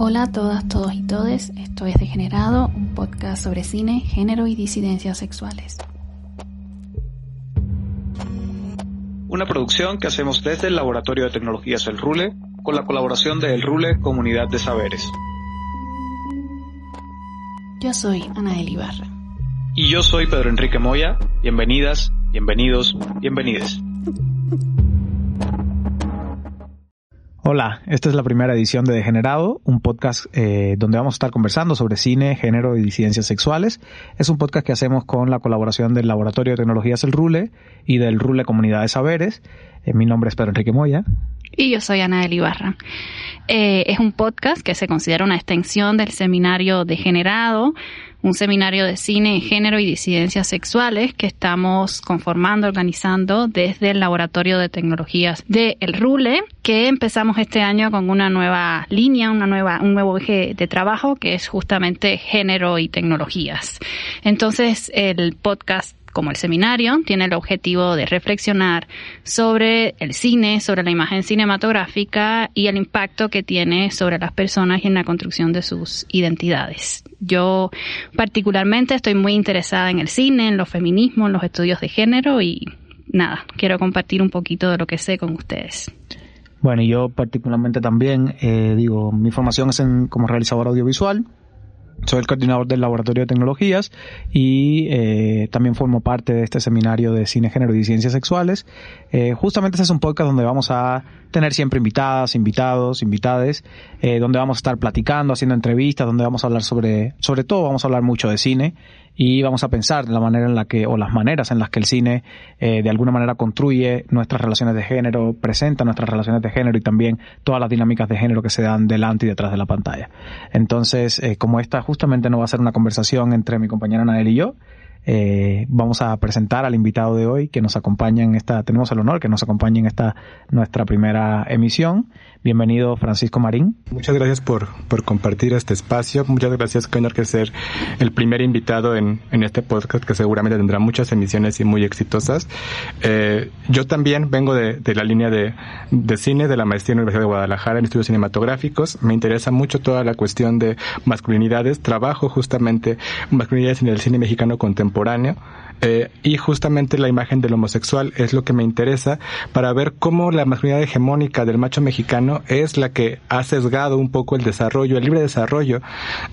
Hola a todas, todos y todes. Esto es Degenerado, un podcast sobre cine, género y disidencias sexuales. Una producción que hacemos desde el Laboratorio de Tecnologías El Rule, con la colaboración de El Rule Comunidad de Saberes. Yo soy Ana Ibarra. Y yo soy Pedro Enrique Moya. Bienvenidas, bienvenidos, bienvenides. Hola, esta es la primera edición de Degenerado, un podcast eh, donde vamos a estar conversando sobre cine, género y disidencias sexuales. Es un podcast que hacemos con la colaboración del Laboratorio de Tecnologías El Rule y del Rule Comunidad de Saberes. Eh, mi nombre es Pedro Enrique Moya. Y yo soy Ana Ibarra. Eh, es un podcast que se considera una extensión del seminario Degenerado, un seminario de cine, género y disidencias sexuales que estamos conformando, organizando desde el Laboratorio de Tecnologías de El Rule, que empezamos este año con una nueva línea, una nueva, un nuevo eje de trabajo que es justamente género y tecnologías. Entonces, el podcast como el seminario, tiene el objetivo de reflexionar sobre el cine, sobre la imagen cinematográfica y el impacto que tiene sobre las personas y en la construcción de sus identidades. Yo particularmente estoy muy interesada en el cine, en los feminismos, en los estudios de género y nada, quiero compartir un poquito de lo que sé con ustedes. Bueno, yo particularmente también, eh, digo, mi formación es en, como realizador audiovisual soy el coordinador del Laboratorio de Tecnologías y eh, también formo parte de este seminario de cine, género y ciencias sexuales. Eh, justamente este es un podcast donde vamos a tener siempre invitadas, invitados, invitades, eh, donde vamos a estar platicando, haciendo entrevistas, donde vamos a hablar sobre, sobre todo vamos a hablar mucho de cine y vamos a pensar la manera en la que, o las maneras en las que el cine eh, de alguna manera construye nuestras relaciones de género, presenta nuestras relaciones de género y también todas las dinámicas de género que se dan delante y detrás de la pantalla. Entonces, eh, como esta justamente no va a ser una conversación entre mi compañera Nael y yo, eh, vamos a presentar al invitado de hoy que nos acompaña en esta, tenemos el honor que nos acompañe en esta nuestra primera emisión. Bienvenido Francisco Marín. Muchas gracias por, por compartir este espacio. Muchas gracias, Coñor, que ser el primer invitado en, en este podcast que seguramente tendrá muchas emisiones y muy exitosas. Eh, yo también vengo de, de la línea de, de, cine de la maestría en la Universidad de Guadalajara en estudios cinematográficos. Me interesa mucho toda la cuestión de masculinidades. Trabajo justamente masculinidades en el cine mexicano contemporáneo. Eh, y justamente la imagen del homosexual es lo que me interesa para ver cómo la masculinidad hegemónica del macho mexicano es la que ha sesgado un poco el desarrollo, el libre desarrollo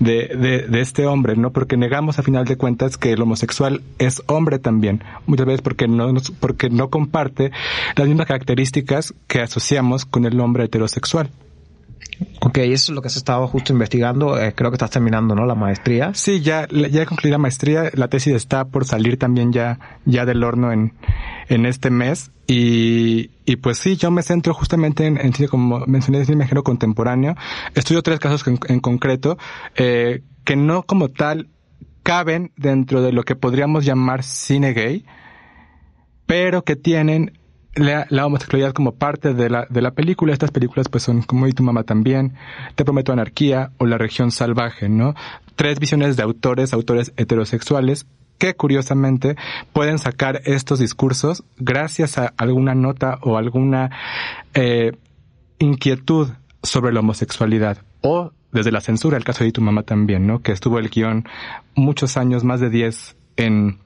de, de, de este hombre, ¿no? Porque negamos a final de cuentas que el homosexual es hombre también, muchas veces porque no, porque no comparte las mismas características que asociamos con el hombre heterosexual. Ok, eso es lo que has estado justo investigando. Eh, creo que estás terminando, ¿no? La maestría. Sí, ya, ya concluí la maestría. La tesis está por salir también ya, ya del horno en, en este mes. Y, y pues sí, yo me centro justamente en, cine, como mencioné, cine género contemporáneo. Estudio tres casos en, en concreto, eh, que no como tal caben dentro de lo que podríamos llamar cine gay, pero que tienen la, la, homosexualidad como parte de la, de la película. Estas películas pues son como y tu mamá también, Te prometo anarquía o La región salvaje, ¿no? Tres visiones de autores, autores heterosexuales que curiosamente pueden sacar estos discursos gracias a alguna nota o alguna eh, inquietud sobre la homosexualidad o desde la censura, el caso de tu mamá también, ¿no? Que estuvo el guion muchos años, más de diez, en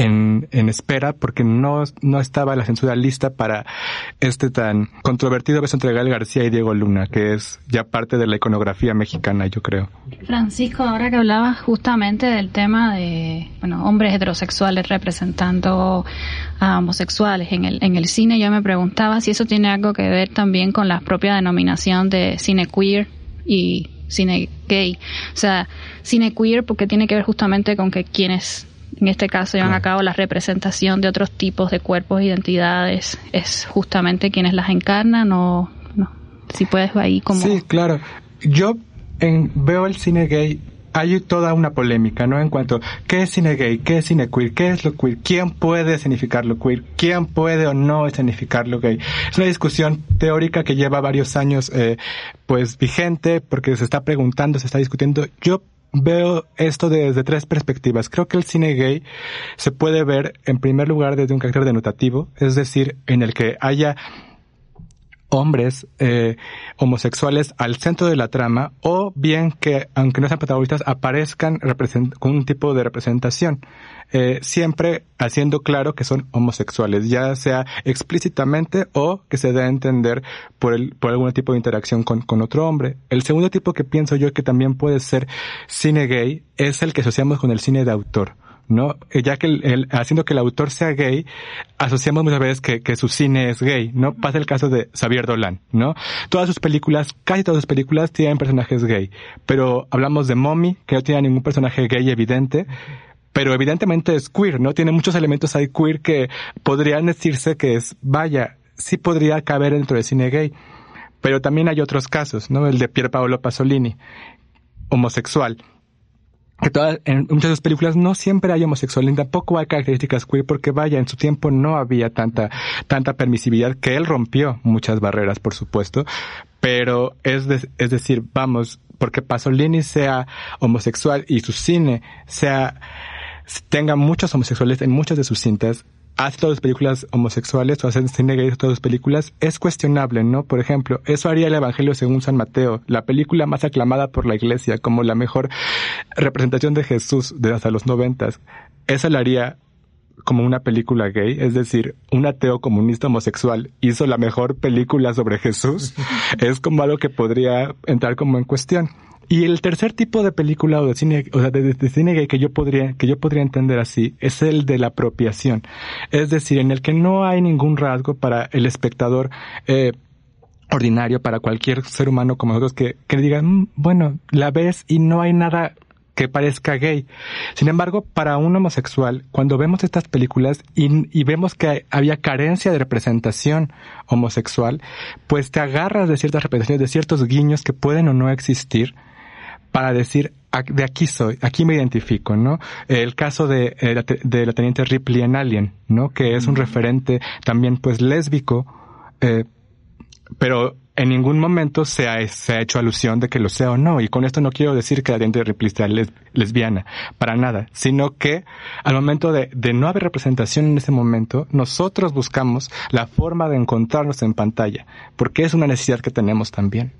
en, espera porque no, no estaba la censura lista para este tan controvertido beso entre Gael García y Diego Luna, que es ya parte de la iconografía mexicana, yo creo. Francisco, ahora que hablabas justamente del tema de, bueno, hombres heterosexuales representando a homosexuales en el, en el cine, yo me preguntaba si eso tiene algo que ver también con la propia denominación de cine queer y cine gay. O sea, cine queer porque tiene que ver justamente con que quienes en este caso llevan a cabo la representación de otros tipos de cuerpos, identidades, es justamente quienes las encarnan o no. Si puedes ahí como... Sí, claro. Yo en, veo el cine gay hay toda una polémica, ¿no? En cuanto, ¿qué es cine gay? ¿Qué es cine queer? ¿Qué es lo queer? ¿Quién puede significar lo queer? ¿Quién puede o no significar lo gay? Es una discusión teórica que lleva varios años, eh, pues, vigente, porque se está preguntando, se está discutiendo. Yo veo esto desde tres perspectivas. Creo que el cine gay se puede ver, en primer lugar, desde un carácter denotativo, es decir, en el que haya hombres eh, homosexuales al centro de la trama o bien que, aunque no sean protagonistas, aparezcan con un tipo de representación, eh, siempre haciendo claro que son homosexuales, ya sea explícitamente o que se dé a entender por, el, por algún tipo de interacción con, con otro hombre. El segundo tipo que pienso yo que también puede ser cine gay es el que asociamos con el cine de autor. ¿No? Ya que el, haciendo que el autor sea gay, asociamos muchas veces que, que su cine es gay, ¿no? Pasa el caso de Xavier Dolan, ¿no? Todas sus películas, casi todas sus películas tienen personajes gay, pero hablamos de Mommy, que no tiene ningún personaje gay evidente, pero evidentemente es queer, ¿no? Tiene muchos elementos ahí queer que podrían decirse que es, vaya, sí podría caber dentro del cine gay. Pero también hay otros casos, ¿no? El de Pier Paolo Pasolini, homosexual, que todas, en muchas de sus películas no siempre hay homosexualidad, tampoco hay características queer, porque vaya, en su tiempo no había tanta, tanta permisividad, que él rompió muchas barreras, por supuesto, pero es, es decir, vamos, porque Pasolini sea homosexual y su cine sea, tenga muchos homosexuales en muchas de sus cintas, hace todas las películas homosexuales o hace cine gay todas las películas, es cuestionable, ¿no? Por ejemplo, eso haría el Evangelio según San Mateo, la película más aclamada por la iglesia como la mejor representación de Jesús de hasta los noventas. Eso la haría como una película gay, es decir, un ateo comunista homosexual hizo la mejor película sobre Jesús, es como algo que podría entrar como en cuestión. Y el tercer tipo de película o de cine, o sea, de, cine gay que yo podría, que yo podría entender así, es el de la apropiación. Es decir, en el que no hay ningún rasgo para el espectador, eh, ordinario para cualquier ser humano como nosotros que, que diga, mm, bueno, la ves y no hay nada que parezca gay. Sin embargo, para un homosexual, cuando vemos estas películas y, y, vemos que había carencia de representación homosexual, pues te agarras de ciertas representaciones, de ciertos guiños que pueden o no existir, para decir, de aquí soy, aquí me identifico, ¿no? El caso de, eh, de la teniente Ripley en Alien, ¿no? Que es un referente también pues lésbico, eh, pero en ningún momento se ha, se ha hecho alusión de que lo sea o no. Y con esto no quiero decir que la teniente Ripley sea lesbiana, para nada, sino que al momento de, de no haber representación en ese momento, nosotros buscamos la forma de encontrarnos en pantalla, porque es una necesidad que tenemos también.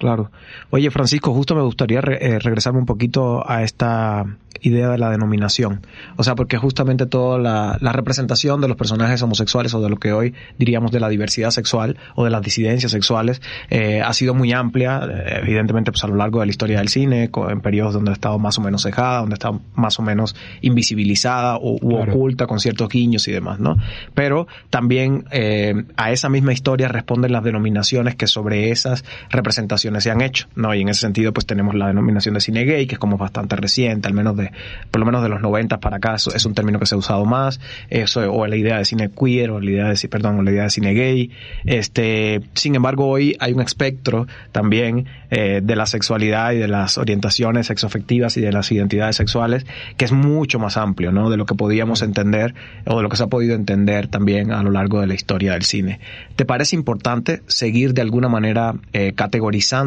Claro. Oye, Francisco, justo me gustaría eh, regresarme un poquito a esta idea de la denominación. O sea, porque justamente toda la, representación de los personajes homosexuales o de lo que hoy diríamos de la diversidad sexual o de las disidencias sexuales eh, ha sido muy amplia, eh, evidentemente pues a lo largo de la historia del cine, en periodos donde ha estado más o menos cejada, donde ha estado más o menos invisibilizada o, u oculta con ciertos guiños y demás, ¿no? Pero también a esa misma historia responden las denominaciones que sobre esas representaciones se han hecho, ¿no? Y en ese sentido, pues tenemos la denominación de cine gay, que es como bastante reciente, al menos de, por lo menos de los 90 para acá, es un término que se ha usado más, eso, o la idea de cine queer, o la idea de, perdón, la idea de cine gay, este, sin embargo, hoy hay un espectro también, eh, de la sexualidad y de las orientaciones sexoafectivas y de las identidades sexuales, que es mucho más amplio, ¿no? De lo que podíamos entender, o de lo que se ha podido entender también a lo largo de la historia del cine. ¿Te parece importante seguir de alguna manera eh, categorizando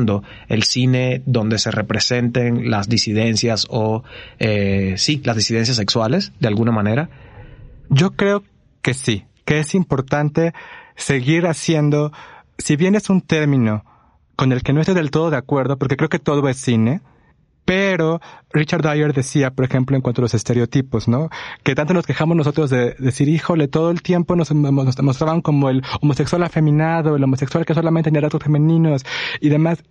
el cine donde se representen las disidencias o, eh, sí, las disidencias sexuales, de alguna manera? Yo creo que sí, que es importante seguir haciendo, si bien es un término con el que no estoy del todo de acuerdo, porque creo que todo es cine, pero Richard Dyer decía, por ejemplo, en cuanto a los estereotipos, ¿no? Que tanto nos quejamos nosotros de decir, híjole, todo el tiempo nos, mostraban como el homosexual afeminado, el homosexual que solamente tenía datos femeninos y demás.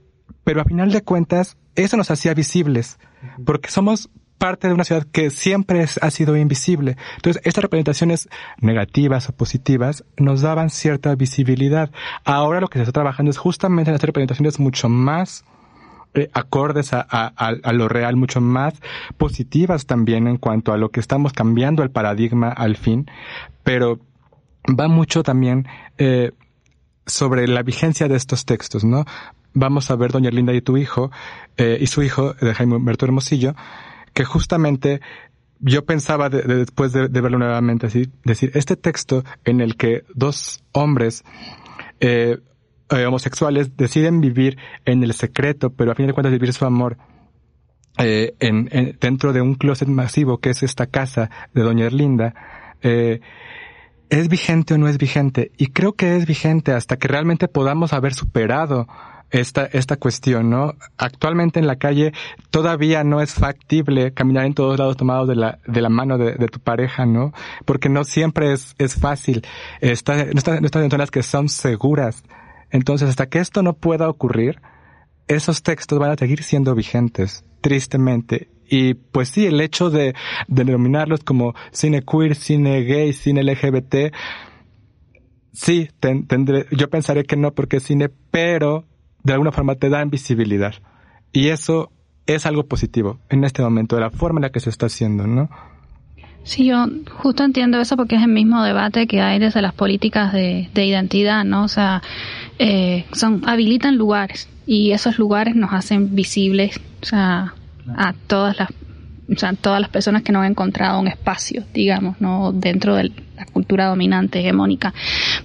Pero a final de cuentas, eso nos hacía visibles. Porque somos parte de una ciudad que siempre ha sido invisible. Entonces, estas representaciones negativas o positivas nos daban cierta visibilidad. Ahora lo que se está trabajando es justamente en estas representaciones mucho más eh, acordes a, a, a, lo real, mucho más positivas también en cuanto a lo que estamos cambiando el paradigma al fin, pero va mucho también eh, sobre la vigencia de estos textos, ¿no? Vamos a ver Doña Linda y tu hijo, eh, y su hijo, de Jaime Humberto Hermosillo, que justamente yo pensaba después de, verlo nuevamente así, decir, este texto en el que dos hombres eh, eh, homosexuales deciden vivir en el secreto, pero a fin de cuentas vivir su amor eh, en, dentro de un closet masivo que es esta casa de Doña Erlinda, eh, ¿es vigente o no es vigente? Y creo que es vigente hasta que realmente podamos haber superado esta, esta cuestión, ¿no? Actualmente en la calle todavía no es factible caminar en todos lados tomados de la, de la mano de, de tu pareja, ¿no? Porque no siempre es, es fácil. No están, no están en zonas que son seguras. Entonces, hasta que esto no pueda ocurrir, esos textos van a seguir siendo vigentes, tristemente. Y pues sí, el hecho de, de denominarlos como cine queer, cine gay, cine LGBT, sí, tendré, yo pensaré que no porque es cine, pero de alguna forma te dan visibilidad. Y eso es algo positivo en este momento, de la forma en la que se está haciendo, ¿no? Sí, yo justo entiendo eso porque es el mismo debate que hay desde las políticas de, de identidad, ¿no? O sea, eh, son habilitan lugares y esos lugares nos hacen visibles, o sea, a todas las o sea, todas las personas que no han encontrado un espacio, digamos, no dentro de la cultura dominante hegemónica.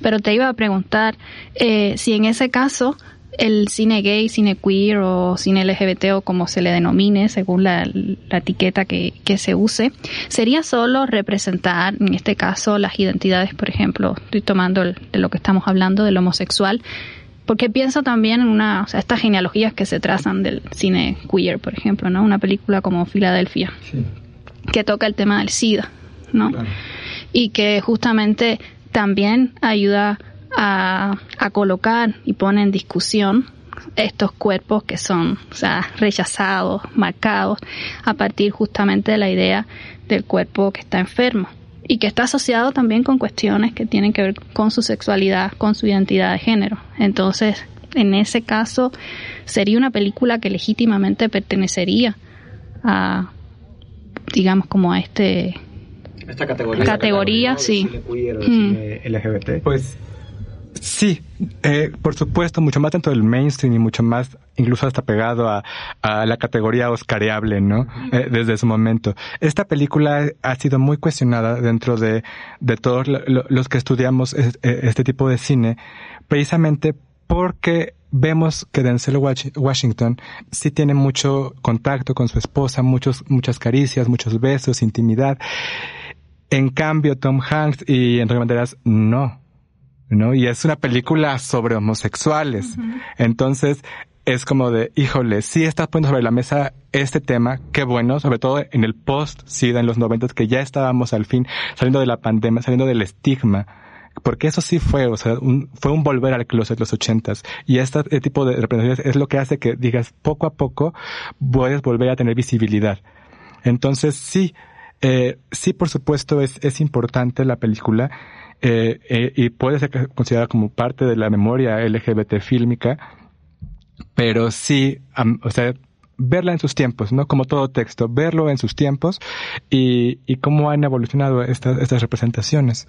Pero te iba a preguntar eh, si en ese caso el cine gay, cine queer o cine LGBT o como se le denomine según la, etiqueta que, se use, sería solo representar, en este caso, las identidades, por ejemplo, estoy tomando de lo que estamos hablando, del homosexual, porque pienso también en una, o sea, estas genealogías que se trazan del cine queer, por ejemplo, ¿no? Una película como Filadelfia, que toca el tema del SIDA, ¿no? Y que justamente también ayuda a, colocar y pone en discusión estos cuerpos que son o sea, rechazados, marcados, a partir justamente de la idea del cuerpo que está enfermo y que está asociado también con cuestiones que tienen que ver con su sexualidad, con su identidad de género. Entonces, en ese caso, sería una película que legítimamente pertenecería a, digamos, como a este... Esta categoría. Categoría, sí. LGBT. Pues Sí, eh, por supuesto, mucho más dentro del mainstream y mucho más, incluso hasta pegado a, a la categoría oscareable, ¿no? Eh, desde su momento. Esta película ha sido muy cuestionada dentro de, de todos los que estudiamos e, este tipo de cine, precisamente porque vemos que Denzel Washington sí tiene mucho contacto con su esposa, muchos, muchas caricias, muchos besos, intimidad. En cambio, Tom Hanks y Enrique Banderas no ¿no? Y es una película sobre homosexuales. Entonces, es como de, híjole, sí estás poniendo sobre la mesa este tema, qué bueno, sobre todo en el post-SIDA, en los noventas, que ya estábamos al fin saliendo de la pandemia, saliendo del estigma. Porque eso sí fue, o sea, un, fue un volver al closet los ochentas. Y este tipo de representaciones es lo que hace que digas, poco a poco, puedes volver a tener visibilidad. Entonces, sí, eh, sí, por supuesto, es, es importante la película eh, eh, y puede ser considerada como parte de la memoria LGBT fílmica, pero sí, o sea, verla en sus tiempos, ¿no? Como todo texto, verlo en sus tiempos y, y cómo han evolucionado estas, estas representaciones.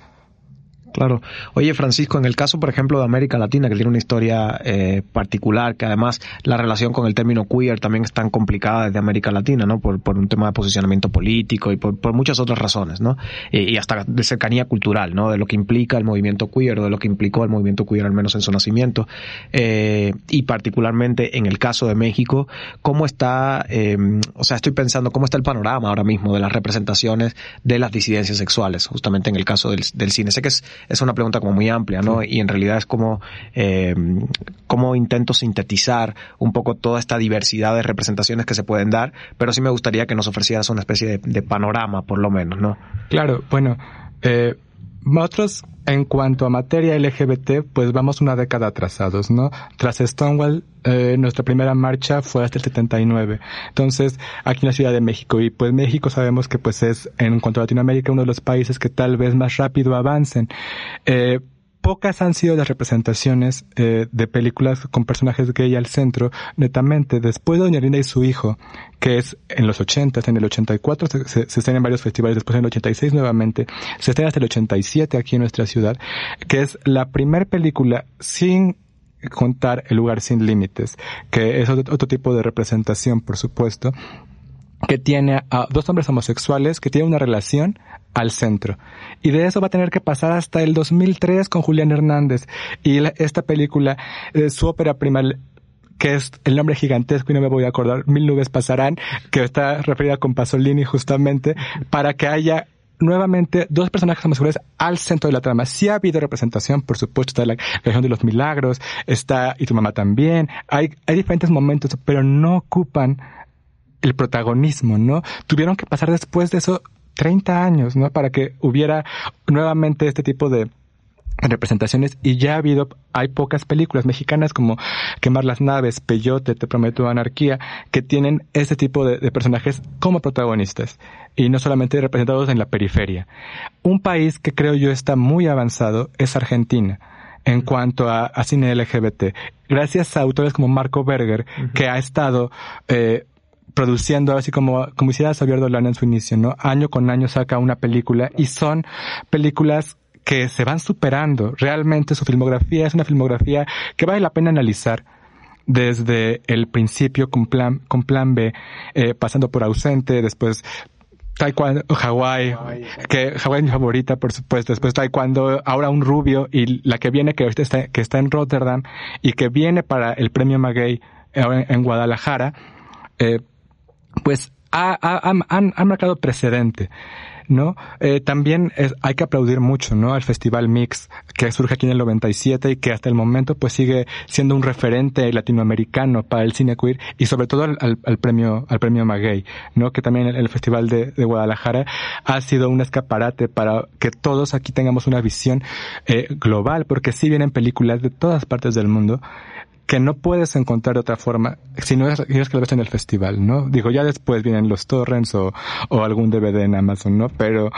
Claro. Oye, Francisco, en el caso, por ejemplo, de América Latina, que tiene una historia eh, particular, que además la relación con el término queer también es tan complicada desde América Latina, ¿no? Por, por un tema de posicionamiento político y por, por muchas otras razones, ¿no? Y, hasta de cercanía cultural, ¿no? De lo que implica el movimiento queer o de lo que implicó el movimiento queer, al menos en su nacimiento. Eh, y particularmente en el caso de México, ¿cómo está, eh, o sea, estoy pensando, ¿cómo está el panorama ahora mismo de las representaciones de las disidencias sexuales, justamente en el caso del, del cine? Sé que es es una pregunta como muy amplia, ¿no? Y en realidad es como, eh, como intento sintetizar un poco toda esta diversidad de representaciones que se pueden dar, pero sí me gustaría que nos ofrecieras una especie de, panorama, por lo menos, ¿no? Claro, bueno, eh, nosotros en cuanto a materia LGBT, pues vamos una década atrasados, ¿no? Tras Stonewall, eh, nuestra primera marcha fue hasta el 79. Entonces, aquí en la Ciudad de México, y pues México sabemos que pues es, en cuanto a Latinoamérica, uno de los países que tal vez más rápido avancen. Eh, pocas han sido las representaciones eh, de películas con personajes gay al centro, netamente. Después de Doña Linda y su hijo, que es en los 80, en el 84, se, se, se estrena en varios festivales, después en el 86 nuevamente, se estrena hasta el 87 aquí en nuestra ciudad, que es la primera película sin contar el lugar sin límites, que es otro, otro tipo de representación, por supuesto, que tiene a dos hombres homosexuales que tienen una relación al centro. Y de eso va a tener que pasar hasta el 2003 con Julián Hernández. Y esta película, eh, su ópera prima, que es el nombre gigantesco y no me voy a acordar, Mil nubes pasarán, que está referida con Pasolini justamente, para que haya nuevamente dos personajes homosexuales al centro de la trama. Sí ha habido representación, por supuesto, está la región de los milagros, está y tu mamá también. Hay diferentes momentos, pero no ocupan el protagonismo, ¿no? Tuvieron que pasar después de eso 30 años, ¿no? Para que hubiera nuevamente este tipo de representaciones y ya ha habido, hay pocas películas mexicanas como Quemar las naves, Peyote, Te prometo anarquía, que tienen este tipo de, de, personajes como protagonistas y no solamente representados en la periferia. Un país que creo yo está muy avanzado es Argentina en cuanto a, a cine LGBT. Gracias a autores como Marco Berger, uh -huh. que ha estado eh, produciendo así como, como hiciera Xavier Dolan en su inicio, ¿no? Año con año saca una película y son películas que se van superando. Realmente su filmografía es una filmografía que vale la pena analizar desde el principio con plan, con plan B, eh, pasando por ausente, después Taekwondo, Hawái, que Hawái es mi favorita, por supuesto. Después Taekwondo, ahora un rubio y la que viene que está, que está en Rotterdam y que viene para el premio Maguey en, en Guadalajara, eh, pues ha, ha, han, han marcado precedente. ¿no? Eh, también es, hay que aplaudir mucho, ¿no? Al Festival Mix, que surge aquí en el 97 y que hasta el momento pues sigue siendo un referente latinoamericano para el cine queer y sobre todo al, al, al premio, al premio Maguey, ¿no? Que también el, el Festival de, de, Guadalajara ha sido un escaparate para que todos aquí tengamos una visión eh, global, porque sí vienen películas de todas partes del mundo que no puedes encontrar de otra forma si no es, que lo ves en el festival, ¿no? Digo, ya después vienen los torrents o, o algún DVD en Amazon, ¿no? Pero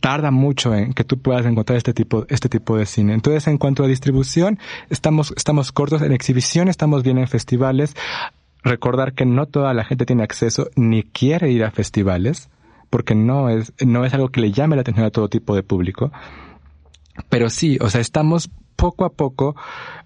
tarda mucho en que tú puedas encontrar este tipo, este tipo de cine. Entonces, en cuanto a distribución, estamos, estamos cortos en exhibición, estamos bien en festivales. Recordar que no toda la gente tiene acceso ni quiere ir a festivales, porque no es, no es algo que le llame la atención a todo tipo de público. Pero sí, o sea, estamos poco a poco,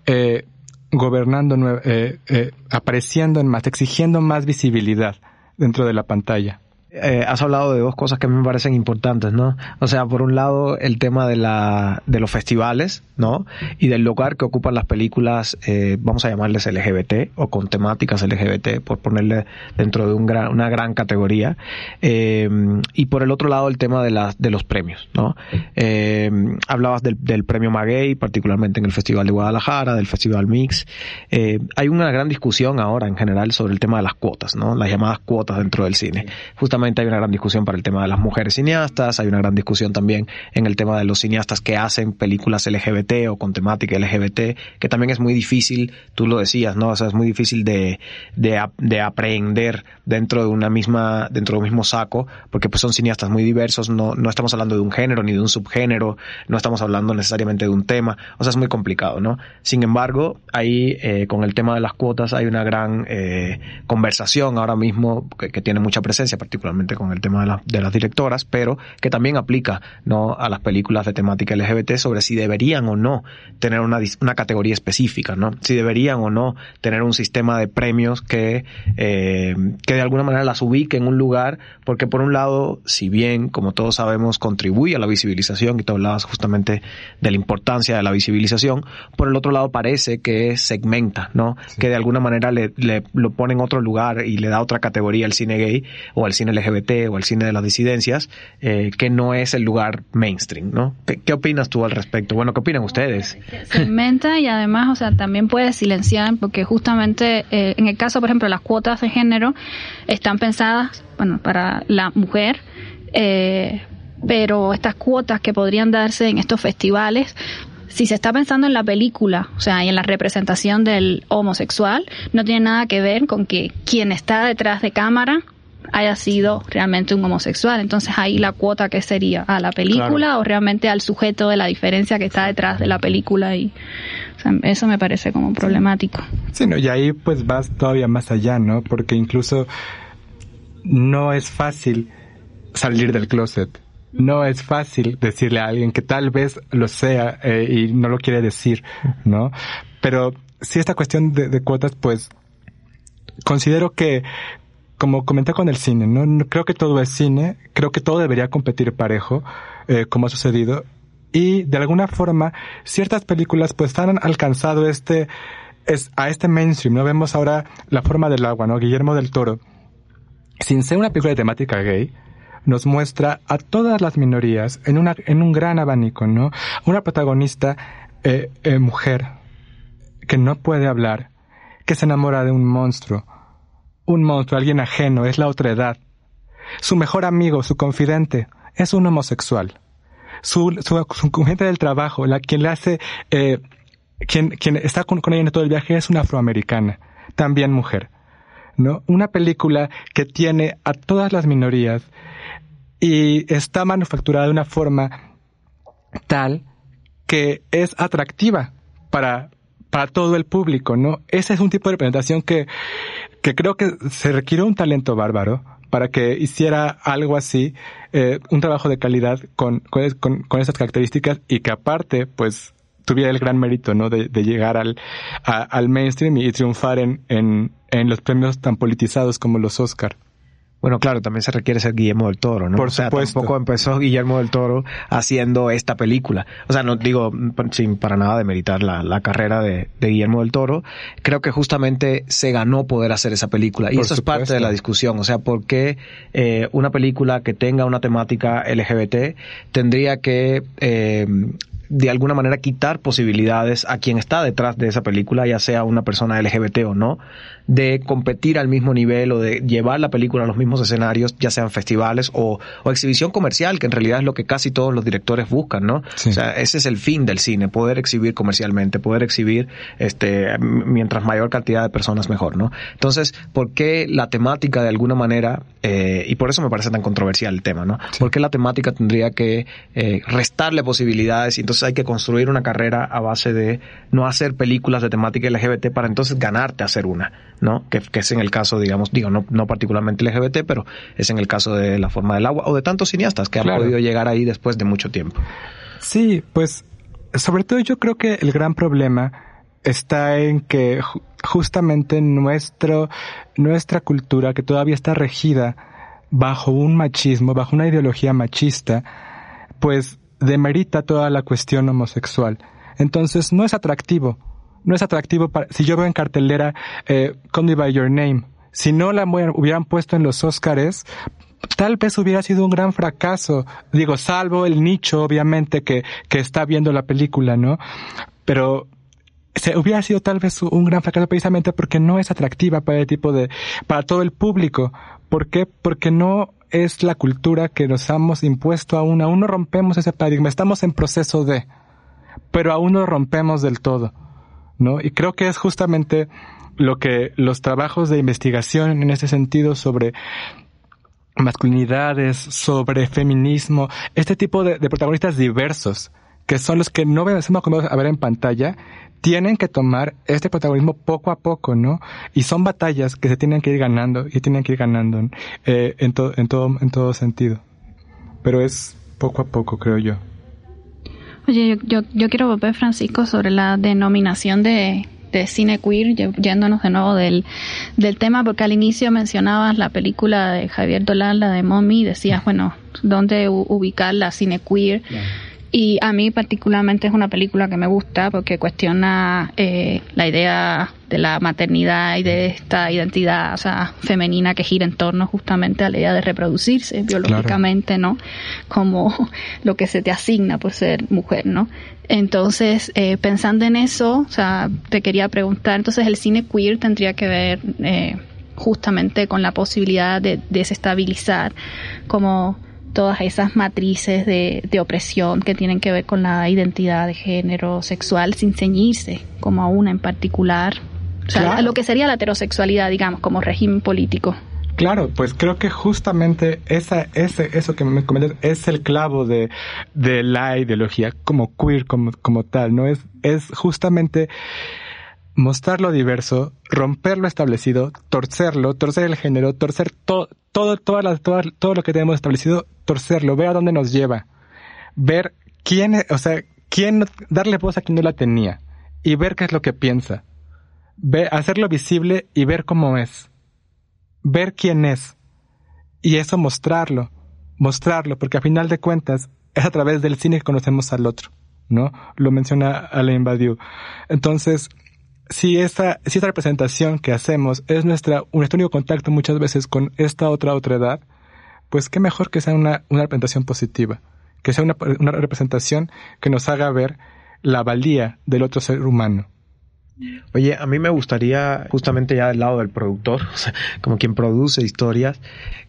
eh, gobernando, eh, eh, apareciendo en más, exigiendo más visibilidad dentro de la pantalla. Eh, has hablado de dos cosas que me parecen importantes, ¿no? O sea, por un lado, el tema de, la, de los festivales, ¿no? Y del lugar que ocupan las películas, eh, vamos a llamarles LGBT o con temáticas LGBT, por ponerle dentro de un gran, una gran categoría. Eh, y por el otro lado, el tema de, la, de los premios, ¿no? Eh, hablabas del, del premio Maguey, particularmente en el Festival de Guadalajara, del Festival Mix. Eh, hay una gran discusión ahora en general sobre el tema de las cuotas, ¿no? Las llamadas cuotas dentro del cine. Justamente hay una gran discusión para el tema de las mujeres cineastas, hay una gran discusión también en el tema de los cineastas que hacen películas LGBT o con temática LGBT, que también es muy difícil, tú lo decías, ¿no? O sea, es muy difícil de, de, de aprehender dentro de una misma, dentro de un mismo saco, porque pues son cineastas muy diversos, no, no estamos hablando de un género ni de un subgénero, no estamos hablando necesariamente de un tema, o sea, es muy complicado, ¿no? Sin embargo, ahí eh, con el tema de las cuotas hay una gran eh, conversación ahora mismo que, que tiene mucha presencia, particularmente con el tema de, la, de, las directoras, pero que también aplica ¿no? a las películas de temática LGBT sobre si deberían o no tener una, una categoría específica, ¿no? Si deberían o no tener un sistema de premios que, eh, que de alguna manera las ubique en un lugar, porque por un lado, si bien, como todos sabemos, contribuye a la visibilización, y tú hablabas justamente de la importancia de la visibilización, por el otro lado parece que segmenta, ¿no? Sí. Que de alguna manera le, le, lo pone en otro lugar y le da otra categoría al cine gay o al cine LGBT o el cine de las disidencias, eh, que no es el lugar mainstream, ¿no? ¿Qué, ¿Qué, opinas tú al respecto? Bueno, ¿qué opinan ustedes? Se y además, o sea, también puede silenciar, porque justamente eh, en el caso, por ejemplo, las cuotas de género están pensadas, bueno, para la mujer, eh, pero estas cuotas que podrían darse en estos festivales si se está pensando en la película, o sea, y en la representación del homosexual, no tiene nada que ver con que quien está detrás de cámara haya sido realmente un homosexual. Entonces ahí la cuota que sería a la película o realmente al sujeto de la diferencia que está detrás de la película y eso me parece como problemático. Sí, no, y ahí pues vas todavía más allá, ¿no? Porque incluso no es fácil salir del closet. No es fácil decirle a alguien que tal vez lo sea eh, y no lo quiere decir, ¿no? Pero si esta cuestión de, cuotas, pues considero que, como comenté con el cine, ¿no? Creo que todo es cine, creo que todo debería competir parejo, eh, como ha sucedido, y de alguna forma ciertas películas pues han alcanzado este, es, a este mainstream, ¿no? Vemos ahora La forma del agua, ¿no? Guillermo del Toro, sin ser una película de temática gay, nos muestra a todas las minorías en, una, en un gran abanico, ¿no? Una protagonista eh, eh, mujer que no puede hablar, que se enamora de un monstruo, un monstruo, alguien ajeno, es la otra edad. Su mejor amigo, su confidente, es un homosexual. Su, su, su del trabajo, la, quien le hace, eh, quien, quien está con, ella en todo el viaje es una afroamericana, también mujer. ¿no? Una película que tiene a todas las minorías y está manufacturada de una forma tal que es atractiva para, para todo el público, ¿no? Ese es un tipo de representación que, que creo que se requiere un talento bárbaro para que hiciera algo así, eh, un trabajo de calidad con, con, esas características y que aparte, pues, tuviera el gran mérito, ¿no? De, de llegar al, al mainstream y, triunfar en, en, en los premios tan politizados como los Oscar. Bueno, claro, también se requiere ser Guillermo del Toro, ¿no? Por o sea, tampoco empezó Guillermo del Toro haciendo esta película. O sea, no digo sin para nada demeritar la, la carrera de, de, Guillermo del Toro. Creo que justamente se ganó poder hacer esa película. Y eso es parte de la discusión. O sea, ¿por qué eh, una película que tenga una temática LGBT tendría que eh, de alguna manera quitar posibilidades a quien está detrás de esa película, ya sea una persona LGBT o no, de competir al mismo nivel o de llevar la película a los mismos escenarios, ya sean festivales o, o exhibición comercial, que en realidad es lo que casi todos los directores buscan, ¿no? O sea, ese es el fin del cine, poder exhibir comercialmente, poder exhibir este mientras mayor cantidad de personas mejor, ¿no? Entonces, ¿por qué la temática de alguna manera, eh, y por eso me parece tan controversial el tema, ¿no? ¿Por qué la temática tendría que eh, restarle posibilidades y entonces hay que construir una carrera a base de no hacer películas de temática LGBT para entonces ganarte a hacer una? ¿No? Que, es en el caso, digamos, digo, no, no particularmente LGBT, pero es en el caso de La forma del agua o de tantos cineastas que han podido llegar ahí después de mucho tiempo. Sí, pues sobre todo yo creo que el gran problema está en que justamente nuestro, nuestra cultura, que todavía está regida bajo un machismo, bajo una ideología machista, pues demerita toda la cuestión homosexual. Entonces no es atractivo no es atractivo para, si yo veo en cartelera eh, Call Me By Your Name, si no la hubieran puesto en los Óscares, tal vez hubiera sido un gran fracaso. Digo, salvo el nicho, obviamente, que, que está viendo la película, ¿no? Pero se hubiera sido tal vez un gran fracaso precisamente porque no es atractiva para el tipo de, para todo el público. ¿Por qué? Porque no es la cultura que nos hemos impuesto aún. Aún no rompemos ese paradigma. Estamos en proceso de, pero aún no rompemos del todo. ¿No? Y creo que es justamente lo que los trabajos de investigación en ese sentido sobre masculinidades, sobre feminismo, este tipo de, protagonistas diversos, que son los que no vemos a ver en pantalla, tienen que tomar este protagonismo poco a poco, ¿no? Y son batallas que se tienen que ir ganando y tienen que ir ganando eh, en, todo en, todo, en todo sentido. Pero es poco a poco, creo yo. Oye, yo, yo, quiero volver, Francisco, sobre la denominación de, de cine queer, yéndonos de nuevo del, del tema, porque al inicio mencionabas la película de Javier Dolan, la de Mommy, y decías, bueno, ¿dónde ubicar la cine queer? Y a mí particularmente es una película que me gusta porque cuestiona eh, la idea de la maternidad y de esta identidad o sea, femenina que gira en torno justamente a la idea de reproducirse biológicamente, ¿no? Como lo que se te asigna por ser mujer, ¿no? Entonces, eh, pensando en eso, o sea, te quería preguntar, entonces el cine queer tendría que ver eh, justamente con la posibilidad de desestabilizar como todas esas matrices de, de, opresión que tienen que ver con la identidad de género sexual sin ceñirse como a una en particular. O sea, lo que sería la heterosexualidad, digamos, como régimen político. Claro, pues creo que justamente esa, ese, eso que me comentas es el clavo de, de la ideología como queer, como, como tal, ¿no? Es, es justamente mostrar lo diverso, romper lo establecido, torcerlo, torcer el género, torcer todo, todas las, todo lo que tenemos establecido, torcerlo, ver a dónde nos lleva, ver quién, o sea, quién, darle voz a quien no la tenía y ver qué es lo que piensa, ver, hacerlo visible y ver cómo es, ver quién es y eso mostrarlo, mostrarlo, porque a final de cuentas es a través del cine que conocemos al otro, ¿no? Lo menciona Alain Badiou. Entonces, si esta, si esta representación que hacemos es nuestra, nuestro único contacto muchas veces con esta otra otra edad, pues qué mejor que sea una, una representación positiva, que sea una, una representación que nos haga ver la valía del otro ser humano. Oye, a mí me gustaría, justamente ya del lado del productor, o sea, como quien produce historias,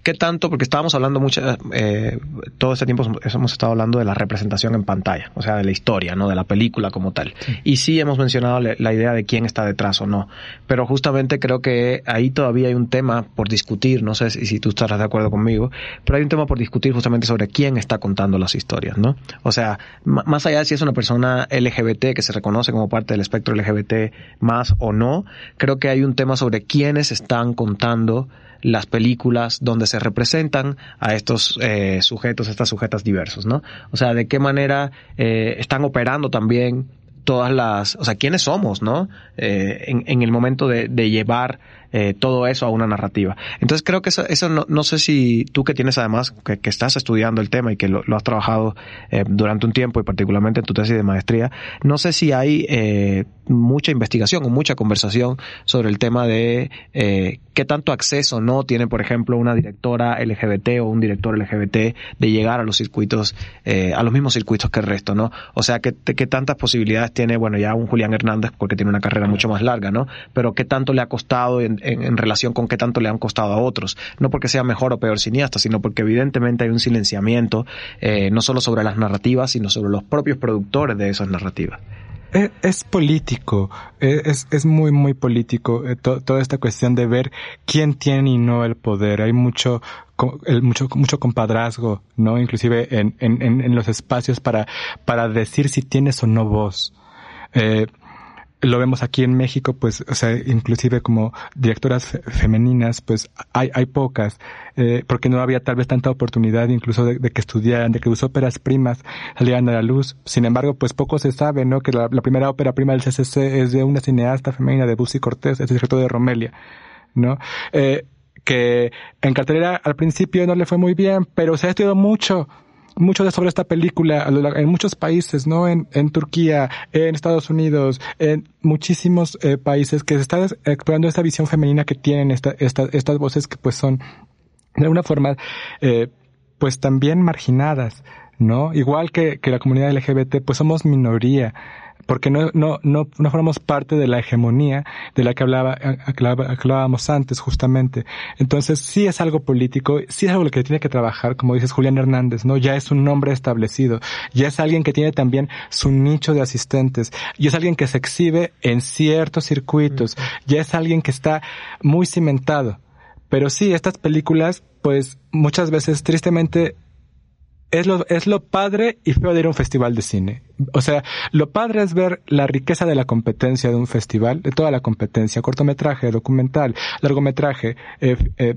¿qué tanto? Porque estábamos hablando mucho, eh, todo este tiempo hemos estado hablando de la representación en pantalla, o sea, de la historia, ¿no? De la película como tal. Y sí hemos mencionado la idea de quién está detrás o no. Pero justamente creo que ahí todavía hay un tema por discutir, no sé si, si tú estarás de acuerdo conmigo, pero hay un tema por discutir justamente sobre quién está contando las historias, ¿no? O sea, más allá de si es una persona LGBT que se reconoce como parte del espectro LGBT, más o no. Creo que hay un tema sobre quiénes están contando las películas donde se representan a estos eh, sujetos, estas sujetas diversos, ¿no? O sea, de qué manera eh, están operando también todas las, o sea, quiénes somos, ¿no? Eh, en, en, el momento de, de llevar eh, todo eso a una narrativa. Entonces creo que eso, eso no, no, sé si tú que tienes además, que, que estás estudiando el tema y que lo, lo has trabajado eh, durante un tiempo y particularmente en tu tesis de maestría, no sé si hay eh, mucha investigación o mucha conversación sobre el tema de eh, qué tanto acceso no tiene, por ejemplo, una directora LGBT o un director LGBT de llegar a los circuitos, eh, a los mismos circuitos que el resto, ¿no? O sea, qué, qué tantas posibilidades tiene, bueno, ya un Julián Hernández porque tiene una carrera mucho más larga, ¿no? Pero qué tanto le ha costado en, en, relación con qué tanto le han costado a otros. No porque sea mejor o peor cineasta, sino porque evidentemente hay un silenciamiento, eh, no solo sobre las narrativas, sino sobre los propios productores de esas narrativas. Es, es político, es, es muy, muy político eh, to, toda esta cuestión de ver quién tiene y no el poder. Hay mucho, mucho, mucho compadrazgo, ¿no? Inclusive en, en, en los espacios para, para decir si tienes o no voz. Eh, lo vemos aquí en México, pues, o sea, inclusive como directoras fe femeninas, pues hay, hay pocas, eh, porque no había tal vez tanta oportunidad incluso de, de, que estudiaran, de que sus óperas primas salieran a la luz. Sin embargo, pues poco se sabe, ¿no? Que la, primera ópera prima del CCC es de una cineasta femenina de Bussy Cortés, es director de Romelia, ¿no? Eh, que en cartelera al principio no le fue muy bien, pero se ha estudiado mucho mucho sobre esta película en muchos países, ¿no? En, en Turquía, en Estados Unidos, en muchísimos eh, países que se está explorando esta visión femenina que tienen esta, esta, estas voces que pues son de alguna forma eh, pues también marginadas, ¿no? Igual que, que la comunidad LGBT, pues somos minoría porque no, no, no, no formamos parte de la hegemonía de la que hablaba, hablábamos antes justamente. Entonces sí es algo político, sí es algo que tiene que trabajar, como dices Julián Hernández, ¿no? Ya es un nombre establecido, ya es alguien que tiene también su nicho de asistentes, y es alguien que se exhibe en ciertos circuitos, ya es alguien que está muy cimentado. Pero sí, estas películas, pues muchas veces tristemente es lo, es lo padre y feo de ir a un festival de cine. O sea, lo padre es ver la riqueza de la competencia de un festival, de toda la competencia, cortometraje, documental, largometraje, eh, eh,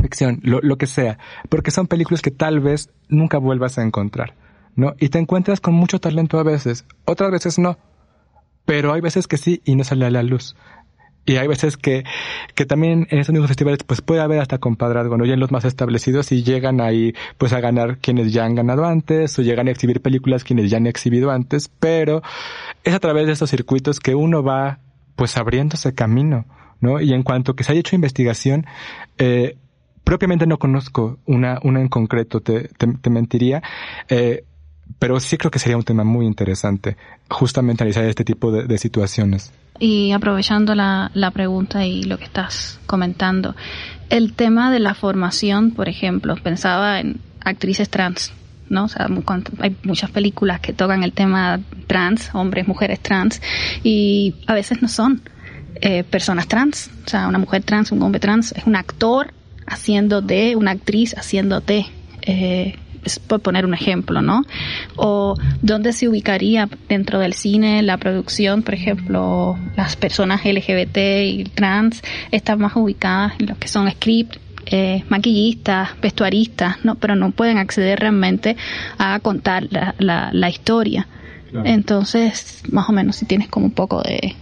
ficción, lo, lo que sea, porque son películas que tal vez nunca vuelvas a encontrar, ¿no? Y te encuentras con mucho talento a veces, otras veces no, pero hay veces que sí y no sale a la luz. Y hay veces que, que también en estos mismos festivales pues puede haber hasta compadrazgo, ¿no? Ya en los más establecidos y llegan ahí pues a ganar quienes ya han ganado antes o llegan a exhibir películas quienes ya han exhibido antes, pero es a través de estos circuitos que uno va pues abriéndose camino, ¿no? Y en cuanto que se haya hecho investigación, eh, propiamente no conozco una, una en concreto, te, te, te mentiría, eh, pero sí creo que sería un tema muy interesante, justamente analizar este tipo de, situaciones. Y aprovechando la, la, pregunta y lo que estás comentando, el tema de la formación, por ejemplo, pensaba en actrices trans, ¿no? O sea, hay muchas películas que tocan el tema trans, hombres, mujeres trans, y a veces no son eh, personas trans, o sea, una mujer trans, un hombre trans, es un actor haciendo de una actriz haciendo de eh, por poner un ejemplo, ¿no? O dónde se ubicaría dentro del cine la producción, por ejemplo, las personas LGBT y trans están más ubicadas en lo que son script, eh, maquillistas, vestuaristas, no, pero no pueden acceder realmente a contar la, la, historia. Entonces, más o menos, si tienes como un poco de,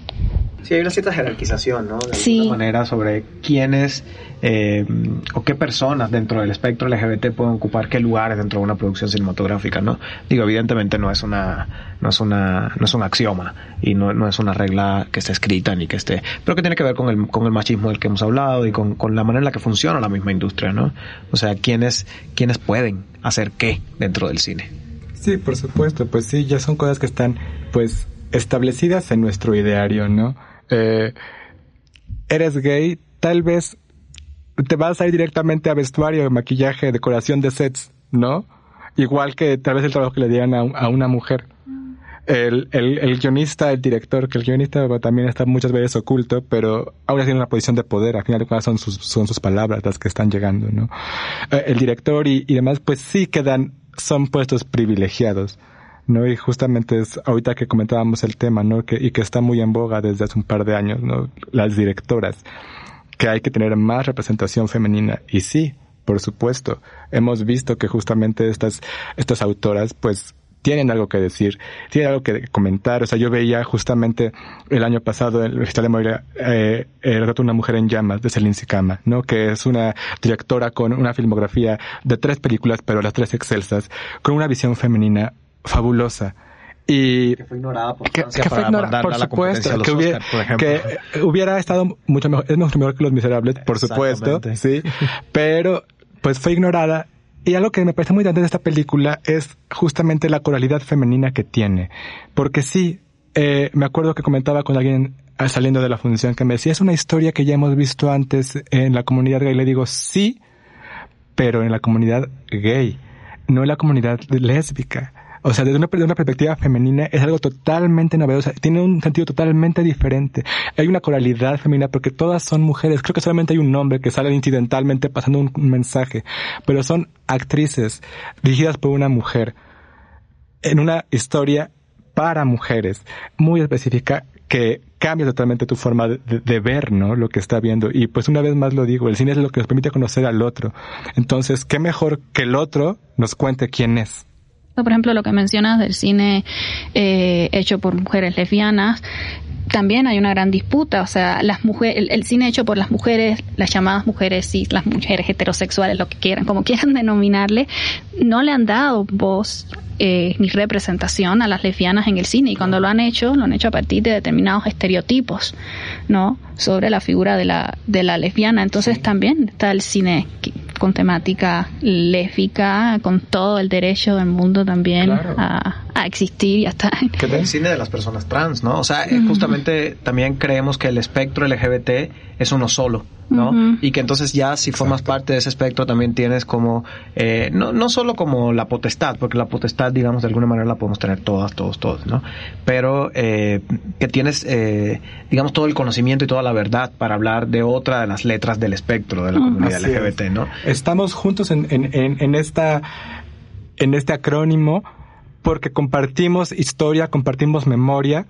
Sí, hay una cierta jerarquización, ¿no? De sí. alguna manera sobre quiénes eh, o qué personas dentro del espectro LGBT pueden ocupar qué lugares dentro de una producción cinematográfica, ¿no? Digo, evidentemente no es una, no es una, no es un axioma y no, no es una regla que esté escrita ni que esté, pero que tiene que ver con el, con el machismo del que hemos hablado y con, con la manera en la que funciona la misma industria, ¿no? O sea, quiénes, quiénes pueden hacer qué dentro del cine. Sí, por supuesto, pues sí, ya son cosas que están, pues, establecidas en nuestro ideario, ¿no? Eh, eres gay, tal vez te vas a ir directamente a vestuario, maquillaje, decoración de sets, ¿no? Igual que tal vez el trabajo que le dieran a, una mujer. El, el, el, guionista, el director, que el guionista también está muchas veces oculto, pero ahora tiene una posición de poder, al final de cuentas son sus, son sus palabras las que están llegando, ¿no? Eh, el director y, y demás, pues sí quedan, son puestos privilegiados. ¿No? Y justamente es ahorita que comentábamos el tema, ¿no? Que, y que está muy en boga desde hace un par de años, ¿no? Las directoras, que hay que tener más representación femenina. Y sí, por supuesto, hemos visto que justamente estas, estas autoras, pues, tienen algo que decir, tienen algo que comentar. O sea, yo veía justamente el año pasado en el Festival de Morelia eh, el de una mujer en llamas de Celine Sicama, ¿no? Que es una directora con una filmografía de tres películas, pero las tres excelsas, con una visión femenina fabulosa. Y que fue ignorada por que, fue ignorada, por supuesto, que, hubiera, que hubiera estado mucho mejor, es mucho mejor que Los Miserables, por supuesto, sí, pero pues fue ignorada y algo que me parece muy interesante de esta película es justamente la coralidad femenina que tiene. Porque sí, eh, me acuerdo que comentaba con alguien ah, saliendo de la función que me decía, es una historia que ya hemos visto antes en la comunidad gay. Le digo, sí, pero en la comunidad gay, no en la comunidad lésbica. O sea, desde una, una, perspectiva femenina es algo totalmente novedoso, tiene un sentido totalmente diferente. Hay una coralidad femenina porque todas son mujeres. Creo que solamente hay un hombre que sale incidentalmente pasando un, mensaje, pero son actrices dirigidas por una mujer en una historia para mujeres muy específica que cambia totalmente tu forma de, de, ver, ¿no? Lo que está viendo. Y pues una vez más lo digo, el cine es lo que nos permite conocer al otro. Entonces, ¿qué mejor que el otro nos cuente quién es? Por ejemplo, lo que mencionas del cine eh, hecho por mujeres lesbianas, también hay una gran disputa, o sea, las mujeres, el, cine hecho por las mujeres, las llamadas mujeres sí, las mujeres heterosexuales, lo que quieran, como quieran denominarle, no le han dado voz eh, ni representación a las lesbianas en el cine y cuando lo han hecho, lo han hecho a partir de determinados estereotipos, ¿no? Sobre la figura de la, de la lesbiana. Entonces también está el cine con temática lésbica, con todo el derecho del mundo también a, existir y a estar. Que el cine de las personas trans, ¿no? O sea, justamente también creemos que el espectro LGBT es uno solo. ¿No? Y que entonces ya si formas parte de ese espectro también tienes como, eh, no, no solo como la potestad, porque la potestad, digamos, de alguna manera la podemos tener todas, todos, todos, ¿no? Pero eh, que tienes, eh, digamos, todo el conocimiento y toda la verdad para hablar de otra de las letras del espectro de la comunidad LGBT, ¿no? Estamos juntos en, en, en, esta, en este acrónimo porque compartimos historia, compartimos memoria,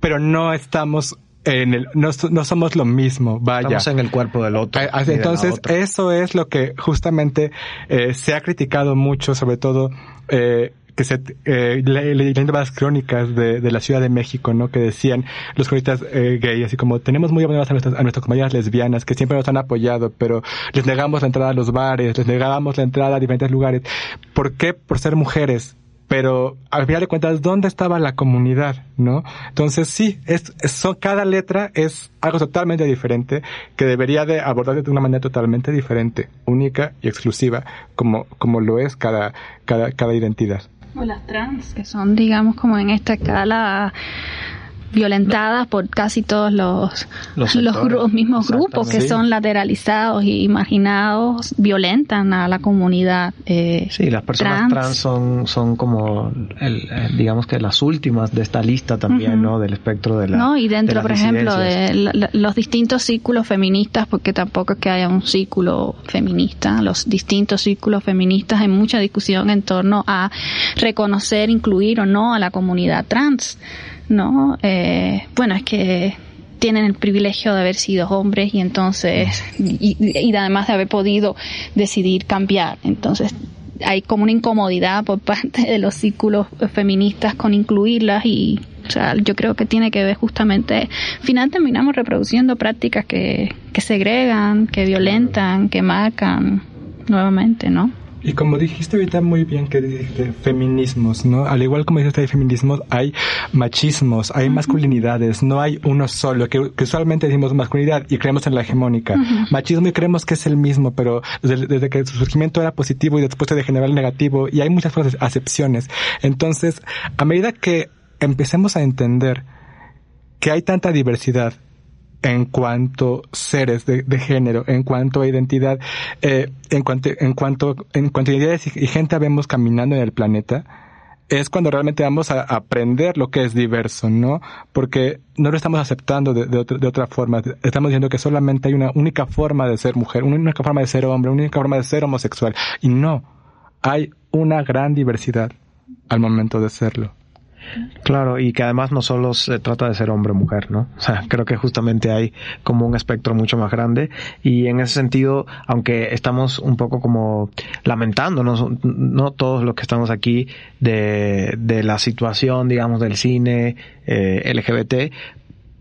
pero no estamos en el, no, no, somos lo mismo, vaya. Estamos en el cuerpo del otro. Ah, entonces, eso es lo que justamente eh, se ha criticado mucho, sobre todo eh, que se eh, leyendo las crónicas de, de, la Ciudad de México, ¿no? Que decían los cronistas eh, gays, así como tenemos muy abandonadas a nuestras, a nuestras compañeras lesbianas que siempre nos han apoyado, pero les negamos la entrada a los bares, les negamos la entrada a diferentes lugares. ¿Por qué? Por ser mujeres pero al final de cuentas, ¿dónde estaba la comunidad? ¿No? Entonces sí, es, cada letra es algo totalmente diferente que debería de abordarse de una manera totalmente diferente, única y exclusiva, como, como lo es cada, cada, cada identidad. O las trans, que son, digamos, como en esta escala violentadas por casi todos los, Los los, mismos grupos que son lateralizados y marginados, violentan a la comunidad. eh, Sí, las personas trans, son, son como, el, eh, digamos que las últimas de esta lista también. ¿no? Del espectro de la. ¿no? Y dentro, de por ejemplo, de la- los distintos círculos feministas, porque tampoco es que haya un círculo feminista, los distintos círculos feministas, hay mucha discusión en torno a reconocer, incluir o no a la comunidad trans, ¿no? Eh, bueno, es que tienen el privilegio de haber sido hombres y entonces, y, además de haber podido decidir cambiar. Entonces, hay como una incomodidad por parte de los círculos feministas con incluirlas y o sea, yo creo que tiene que ver justamente, al final terminamos reproduciendo prácticas que, que segregan, que violentan, que marcan nuevamente, ¿no? Y como dijiste ahorita muy bien que dijiste feminismos, ¿no? Al igual como dijiste hay feminismos, hay machismos, hay masculinidades, no hay uno solo, que, que usualmente decimos masculinidad y creemos en la hegemónica. Machismo y creemos que es el mismo, pero desde, desde que su surgimiento era positivo y después se degeneró al negativo y hay muchas cosas, acepciones. Entonces, a medida que empecemos a entender que hay tanta diversidad en cuanto seres de, de género, en cuanto a identidad, eh, en cuanto, en cuanto, en cuanto a identidades y, gente vemos caminando en el planeta, es cuando realmente vamos a aprender lo que es diverso, ¿no? Porque no lo estamos aceptando de, de, de otra forma. Estamos diciendo que solamente hay una única forma de ser mujer, una única forma de ser hombre, una única forma de ser homosexual. Y no, hay una gran diversidad al momento de serlo. Claro, y que además no solo se trata de ser hombre o mujer, ¿no? O sea, creo que justamente hay como un espectro mucho más grande y en ese sentido, aunque estamos un poco como lamentándonos, no todos los que estamos aquí de, de la situación, digamos, del cine eh, LGBT,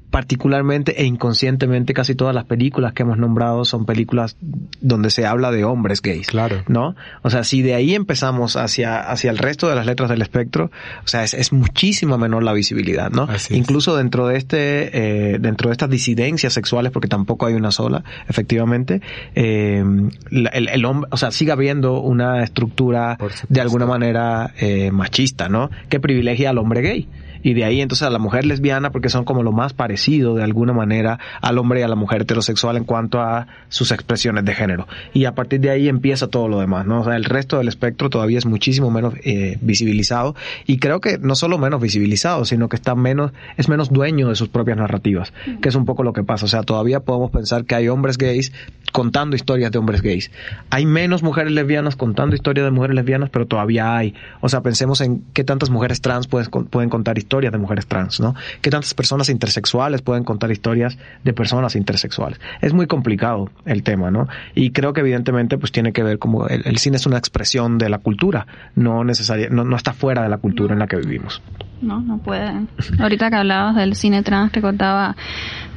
particularmente e inconscientemente casi todas las películas que hemos nombrado son películas donde se habla de hombres gays. Claro. ¿No? O sea, si de ahí empezamos hacia, hacia el resto de las letras del espectro, o sea, es, es muchísimo menor la visibilidad, ¿no? Así es. Incluso dentro de este, eh, dentro de estas disidencias sexuales, porque tampoco hay una sola, efectivamente, eh, el, el hombre, o sea, sigue habiendo una estructura de alguna manera eh, machista, ¿no? Que privilegia al hombre gay. Y de ahí entonces a la mujer lesbiana porque son como lo más parecido de alguna manera al hombre y a la mujer heterosexual en cuanto a sus expresiones de género. Y a partir de ahí empieza todo lo demás, ¿no? O sea, el resto del espectro todavía es muchísimo menos eh, visibilizado y creo que no solo menos visibilizado, sino que está menos, es menos dueño de sus propias narrativas, que es un poco lo que pasa. O sea, todavía podemos pensar que hay hombres gays contando historias de hombres gays. Hay menos mujeres lesbianas contando historias de mujeres lesbianas, pero todavía hay. O sea, pensemos en qué tantas mujeres trans pueden, pueden contar historias de mujeres trans, ¿no? Qué tantas personas intersexuales pueden contar historias de personas intersexuales. Es muy complicado el tema, ¿no? Y creo que evidentemente pues tiene que ver como el, el cine es una expresión de la cultura, no necesaria, no, no está fuera de la cultura en la que vivimos. No, no pueden. Ahorita que hablabas del cine trans, recordaba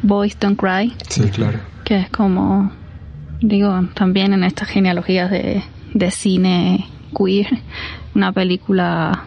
Boys Don't Cry, Sí, claro. que es como, digo, también en estas genealogías de, de cine queer, una película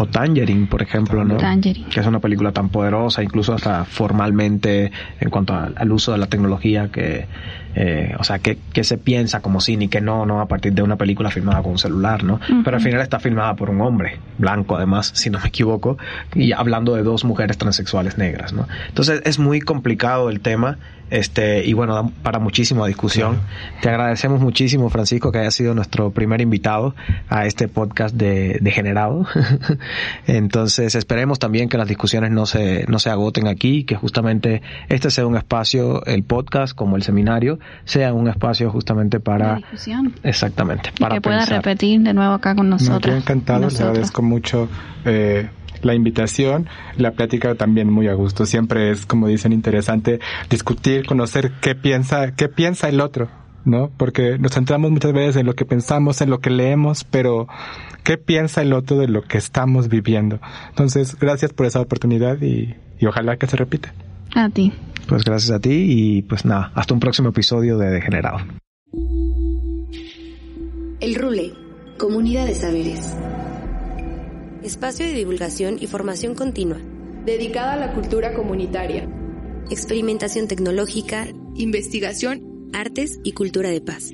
O Tangerine, por ejemplo, ¿no? Tangerine. Que es una película tan poderosa, incluso hasta formalmente en cuanto al, al uso de la tecnología que, eh, o sea, que, que se piensa como cine y que no, no a partir de una película filmada con un celular, ¿no? Pero al final está filmada por un hombre, blanco además, si no me equivoco, y hablando de dos mujeres transexuales negras, ¿no? Entonces es muy complicado el tema, este, y bueno, da para muchísima discusión. Te agradecemos muchísimo, Francisco, que haya sido nuestro primer invitado a este podcast de Degenerado. Entonces, esperemos también que las discusiones no se, no se agoten aquí, que justamente este sea un espacio, el podcast como el seminario, sea un espacio justamente para, discusión. exactamente, Y para que pueda pensar. repetir de nuevo acá con Me nosotros. quedé encantado, les agradezco mucho eh, la invitación, la plática también muy a gusto. Siempre es, como dicen, interesante discutir, conocer qué piensa, qué piensa el otro, ¿no? Porque nos centramos muchas veces en lo que pensamos, en lo que leemos, pero qué piensa el otro de lo que estamos viviendo. Entonces, gracias por esa oportunidad y, y ojalá que se repita. A ti. Pues gracias a ti y pues nada, hasta un próximo episodio de Degenerado. El Rule, Comunidad de Saberes. Espacio de divulgación y formación continua. dedicada a la cultura comunitaria, Experimentación tecnológica, investigación artes y cultura de paz.